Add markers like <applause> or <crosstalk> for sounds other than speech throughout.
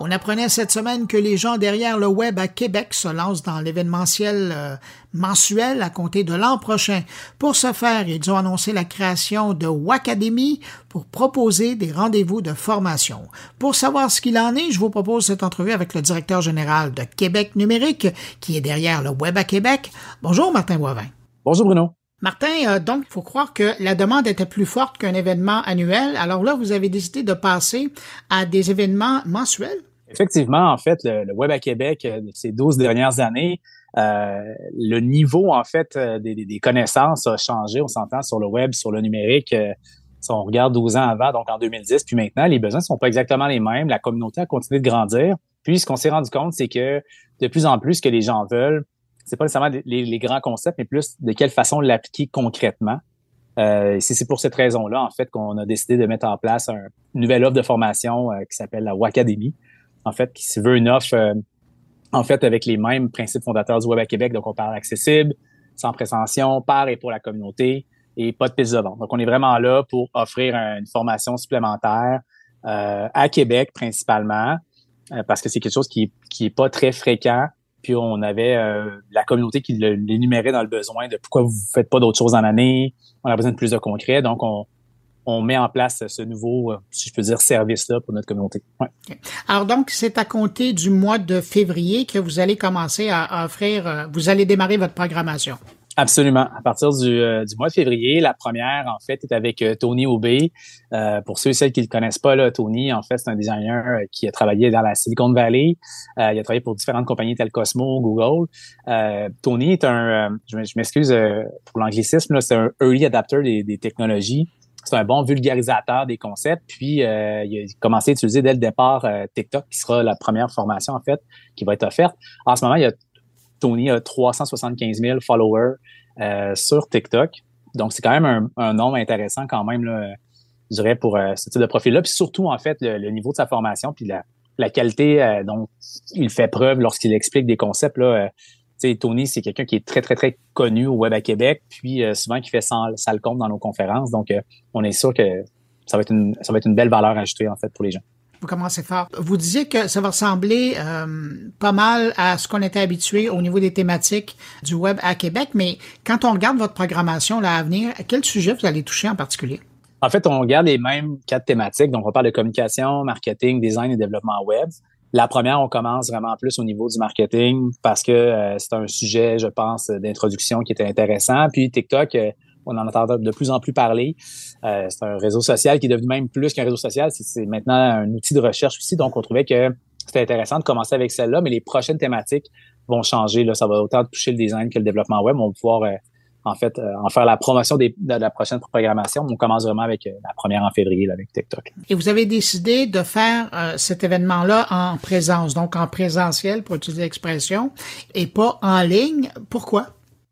On apprenait cette semaine que les gens derrière le web à Québec se lancent dans l'événementiel euh, mensuel à compter de l'an prochain. Pour ce faire, ils ont annoncé la création de Wacademy pour proposer des rendez-vous de formation. Pour savoir ce qu'il en est, je vous propose cette entrevue avec le directeur général de Québec Numérique, qui est derrière le web à Québec. Bonjour Martin Boivin. Bonjour Bruno. Martin, euh, donc, il faut croire que la demande était plus forte qu'un événement annuel. Alors là, vous avez décidé de passer à des événements mensuels? Effectivement, en fait, le, Web à Québec, euh, ces 12 dernières années, euh, le niveau, en fait, des, connaissances a changé. On s'entend sur le web, sur le numérique. si on regarde 12 ans avant, donc en 2010, puis maintenant, les besoins ne sont pas exactement les mêmes. La communauté a continué de grandir. Puis, ce qu'on s'est rendu compte, c'est que de plus en plus, que les gens veulent, c'est pas nécessairement les, grands concepts, mais plus de quelle façon l'appliquer concrètement. Euh, c'est pour cette raison-là, en fait, qu'on a décidé de mettre en place un, une nouvelle offre de formation euh, qui s'appelle la Wacademy, en fait, qui se veut une offre, euh, en fait, avec les mêmes principes fondateurs du Web à Québec. Donc, on parle accessible, sans prétention, par et pour la communauté et pas de piste de vente. Donc, on est vraiment là pour offrir une formation supplémentaire euh, à Québec principalement, parce que c'est quelque chose qui, qui est pas très fréquent puis on avait euh, la communauté qui l'énumérait dans le besoin de pourquoi vous ne faites pas d'autres choses en année. On a besoin de plus de concret. Donc, on, on met en place ce nouveau, euh, si je peux dire, service-là pour notre communauté. Ouais. Alors donc, c'est à compter du mois de février que vous allez commencer à offrir, euh, vous allez démarrer votre programmation. Absolument. À partir du, euh, du, mois de février, la première, en fait, est avec euh, Tony Aubé. Euh, pour ceux et celles qui ne le connaissent pas, là, Tony, en fait, c'est un designer qui a travaillé dans la Silicon Valley. il a travaillé pour différentes compagnies telles Cosmo, Google. Tony est un, je m'excuse pour l'anglicisme, c'est un early adapter des, des technologies. C'est un bon vulgarisateur des concepts. Puis, il a commencé à utiliser dès le départ TikTok, qui sera la première formation, en fait, qui va être offerte. En ce moment, il y a Tony a 375 000 followers euh, sur TikTok. Donc, c'est quand même un, nombre intéressant quand même, là, je dirais, pour euh, ce type de profil-là. Puis surtout, en fait, le, niveau de sa formation, puis la, qualité euh, dont il fait preuve lorsqu'il explique des concepts. Là, Tony, c'est quelqu'un qui est très, très, très connu au Web à Québec, puis souvent qui fait ça, ça le compte dans nos conférences. Donc, on est sûr que ça va, être une, ça va être une belle valeur ajoutée, en fait, pour les gens. Vous commencez fort. Vous disiez que ça va ressembler euh, pas mal à ce qu'on était habitué au niveau des thématiques du web à Québec, mais quand on regarde votre programmation là, à venir, quel sujet vous allez toucher en particulier? En fait, on regarde les mêmes quatre thématiques. Donc, on parle de communication, marketing, design et développement web. La première, on commence vraiment plus au niveau du marketing parce que euh, c'est un sujet, je pense, d'introduction qui était intéressant. Puis TikTok, euh, on en entend de plus en plus parler. Euh, c'est un réseau social qui est devenu même plus qu'un réseau social. C'est maintenant un outil de recherche aussi. Donc, on trouvait que c'était intéressant de commencer avec celle-là, mais les prochaines thématiques vont changer. Là, ça va autant toucher le design que le développement web. On va pouvoir en fait euh, en faire la promotion de la prochaine programmation. On commence vraiment avec la première en février avec TikTok. Et vous avez décidé de faire cet événement-là en présence, donc en présentiel pour utiliser l'expression, et pas en ligne. Pourquoi?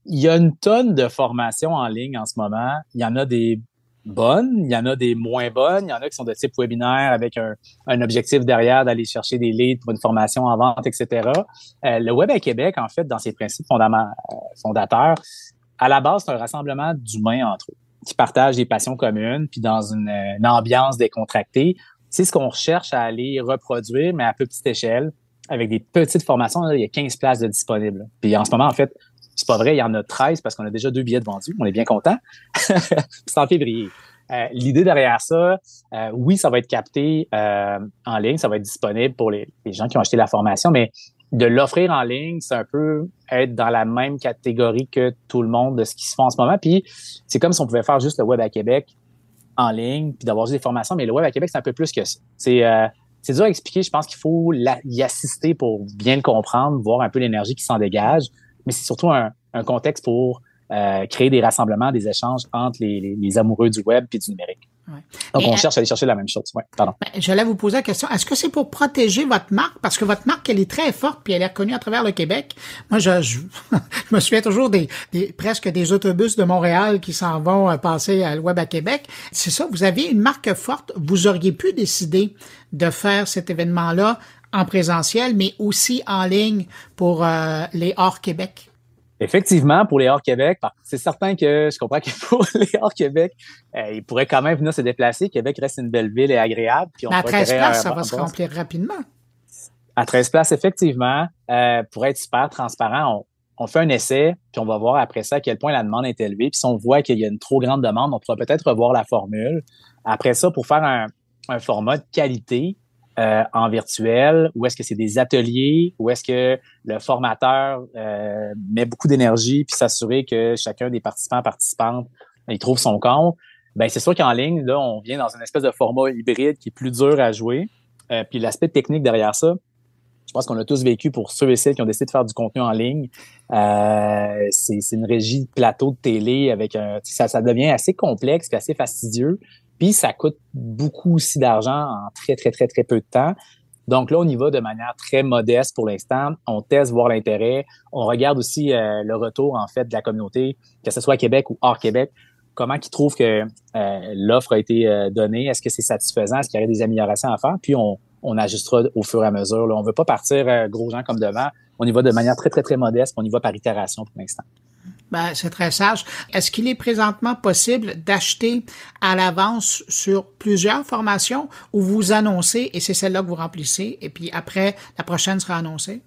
il y a une tonne de formations en ligne en ce moment. Il y en a des bonnes, il y en a des moins bonnes, il y en a qui sont de type webinaire avec un, objectif derrière d'aller chercher des leads pour une formation en vente, etc. Euh, le Web à Québec, en fait, dans ses principes fondateurs, à la base, c'est un rassemblement d'humains entre eux qui partagent des passions communes, puis dans une, ambiance décontractée. C'est ce qu'on recherche à aller reproduire, mais à petite échelle, avec des petites formations. il y a 15 places de disponibles. Puis en ce moment, en fait, c'est pas vrai, il y en a 13 parce qu'on a déjà deux billets de vendus. On est bien content. <laughs> c'est en février. Euh, l'idée derrière ça, euh, oui, ça va être capté euh, en ligne, ça va être disponible pour les, gens qui ont acheté la formation, mais de l'offrir en ligne, c'est un peu être dans la même catégorie que tout le monde de ce qui se fait en ce moment. Puis c'est comme si on pouvait faire juste le web à Québec en ligne, puis d'avoir juste des formations, mais le web à Québec, c'est un peu plus que ça. C'est c'est dur à expliquer. Je pense qu'il faut y assister pour bien le comprendre, voir un peu l'énergie qui s'en dégage mais c'est surtout un, contexte pour euh, créer des rassemblements, des échanges entre les, amoureux du web et du numérique. Donc, on cherche à aller chercher la même chose. Ouais, pardon. Ben, J'allais vous poser la question. Est-ce que c'est pour protéger votre marque? Parce que votre marque, elle est très forte puis elle est reconnue à travers le Québec. Moi, je, je, <laughs> me souviens toujours des, presque des autobus de Montréal qui s'en vont euh, passer à web à Québec. C'est ça, vous avez une marque forte. Vous auriez pu décider de faire cet événement-là en présentiel, mais aussi en ligne pour euh, les hors Québec? Effectivement, pour les hors Québec, c'est certain que je comprends que <laughs> pour les hors Québec, euh, ils pourraient quand même venir se déplacer. Québec reste une belle ville et agréable. Puis on à 13 places, ça va se remplir rapidement. À 13 places, effectivement, euh, pour être super transparent, on, on, fait un essai, puis on va voir après ça à quel point la demande est élevée. Puis si on voit qu'il y a une trop grande demande, on pourra peut-être revoir la formule. Après ça, pour faire un, un format de qualité, euh, en virtuel, ou est-ce que c'est des ateliers, ou est-ce que le formateur euh, met beaucoup d'énergie puis s'assurer que chacun des participants participantes il trouve son compte. Ben c'est sûr qu'en ligne là, on vient dans une espèce de format hybride qui est plus dur à jouer. Euh, puis l'aspect technique derrière ça, je pense qu'on a tous vécu pour ceux et celles qui ont décidé de faire du contenu en ligne. Euh, c'est une régie de plateau de télé avec un, ça, ça devient assez complexe, assez fastidieux. Puis ça coûte beaucoup aussi d'argent en très, très, très, très peu de temps. Donc là, on y va de manière très modeste pour l'instant. On teste, voir l'intérêt. On regarde aussi euh, le retour, en fait, de la communauté, que ce soit à Québec ou hors Québec. Comment ils trouvent que euh, l'offre a été euh, donnée? Est-ce que c'est satisfaisant? Est-ce qu'il y aurait des améliorations à faire? Puis on, on ajustera au fur et à mesure. Là. On veut pas partir gros gens comme devant. On y va de manière très, très, très modeste. On y va par itération pour l'instant. Ben, c'est très sage. Est-ce qu'il est présentement possible d'acheter à l'avance sur plusieurs formations ou vous annoncez et c'est celle-là que vous remplissez et puis après, la prochaine sera annoncée?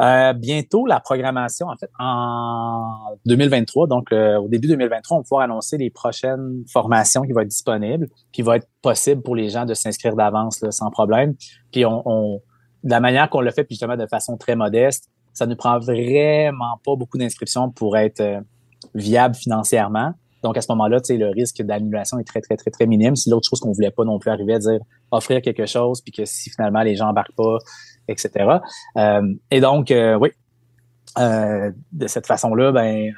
Euh, bientôt, la programmation, en fait, en 2023, donc euh, au début 2023, on va pouvoir annoncer les prochaines formations qui vont être disponibles, qui vont être possible pour les gens de s'inscrire d'avance sans problème. Puis on, on de la manière qu'on le fait, puis justement de façon très modeste, ça ne prend vraiment pas beaucoup d'inscriptions pour être euh, viable financièrement. Donc, à ce moment-là, le risque d'annulation est très, très, très, très minime. C'est l'autre chose qu'on voulait pas non plus arriver à dire offrir quelque chose, puis que si finalement les gens embarquent pas, etc. Euh, et donc, euh, oui, de cette façon-là, ben,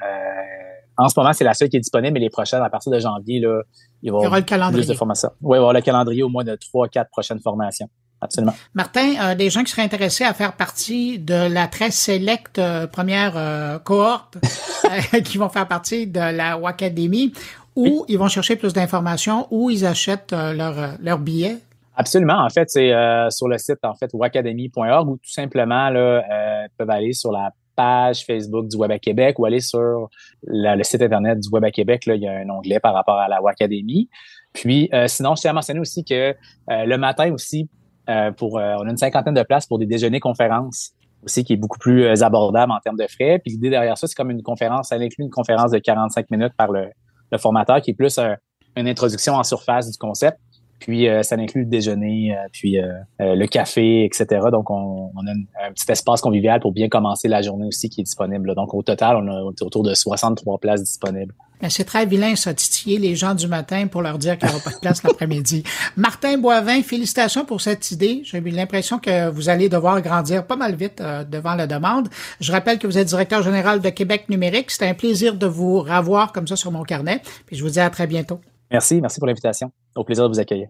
en ce moment, c'est la seule qui est disponible, mais les prochaines, à partir de janvier, là, il va y aura le calendrier. plus de formations. Oui, il va y avoir le calendrier au moins de trois, quatre prochaines formations absolument. Martin, euh, des gens qui seraient intéressés à faire partie de la très sélecte euh, première euh, cohorte <laughs> qui vont faire partie de la Wacademy, où ils vont chercher plus d'informations, où ils achètent leur, leur billet. Absolument. En fait, c'est sur le site en fait wacademy.org ou tout simplement là, peuvent aller sur la page Facebook du Web à Québec ou aller sur le site internet du Web à Québec. Là, il y a un onglet par rapport à la Wacademy. Puis, sinon, je tiens à mentionner aussi que le matin aussi, euh, pour, euh, on a une cinquantaine de places pour des déjeuners conférences aussi qui est beaucoup plus euh, abordable en termes de frais. Puis l'idée derrière ça, c'est comme une conférence, ça inclut une conférence de 45 minutes par le, le formateur qui est plus une introduction en surface du concept. Puis ça inclut le déjeuner, puis le café, etc. Donc on, on a un petit espace convivial pour bien commencer la journée aussi qui est disponible. Donc au total, on a autour de 63 places disponibles. Ben, c'est très vilain, ça, titiller les gens du matin pour leur dire qu'il n'y aura pas de place l'après-midi. <laughs> Martin Boivin, félicitations pour cette idée. J'ai eu l'impression que vous allez devoir grandir pas mal vite euh, devant la demande. Je rappelle que vous êtes directeur général de Québec Numérique. C'était un plaisir de vous revoir comme ça sur mon carnet. Puis je vous dis à très bientôt. Merci, merci pour l'invitation. Au plaisir de vous accueillir.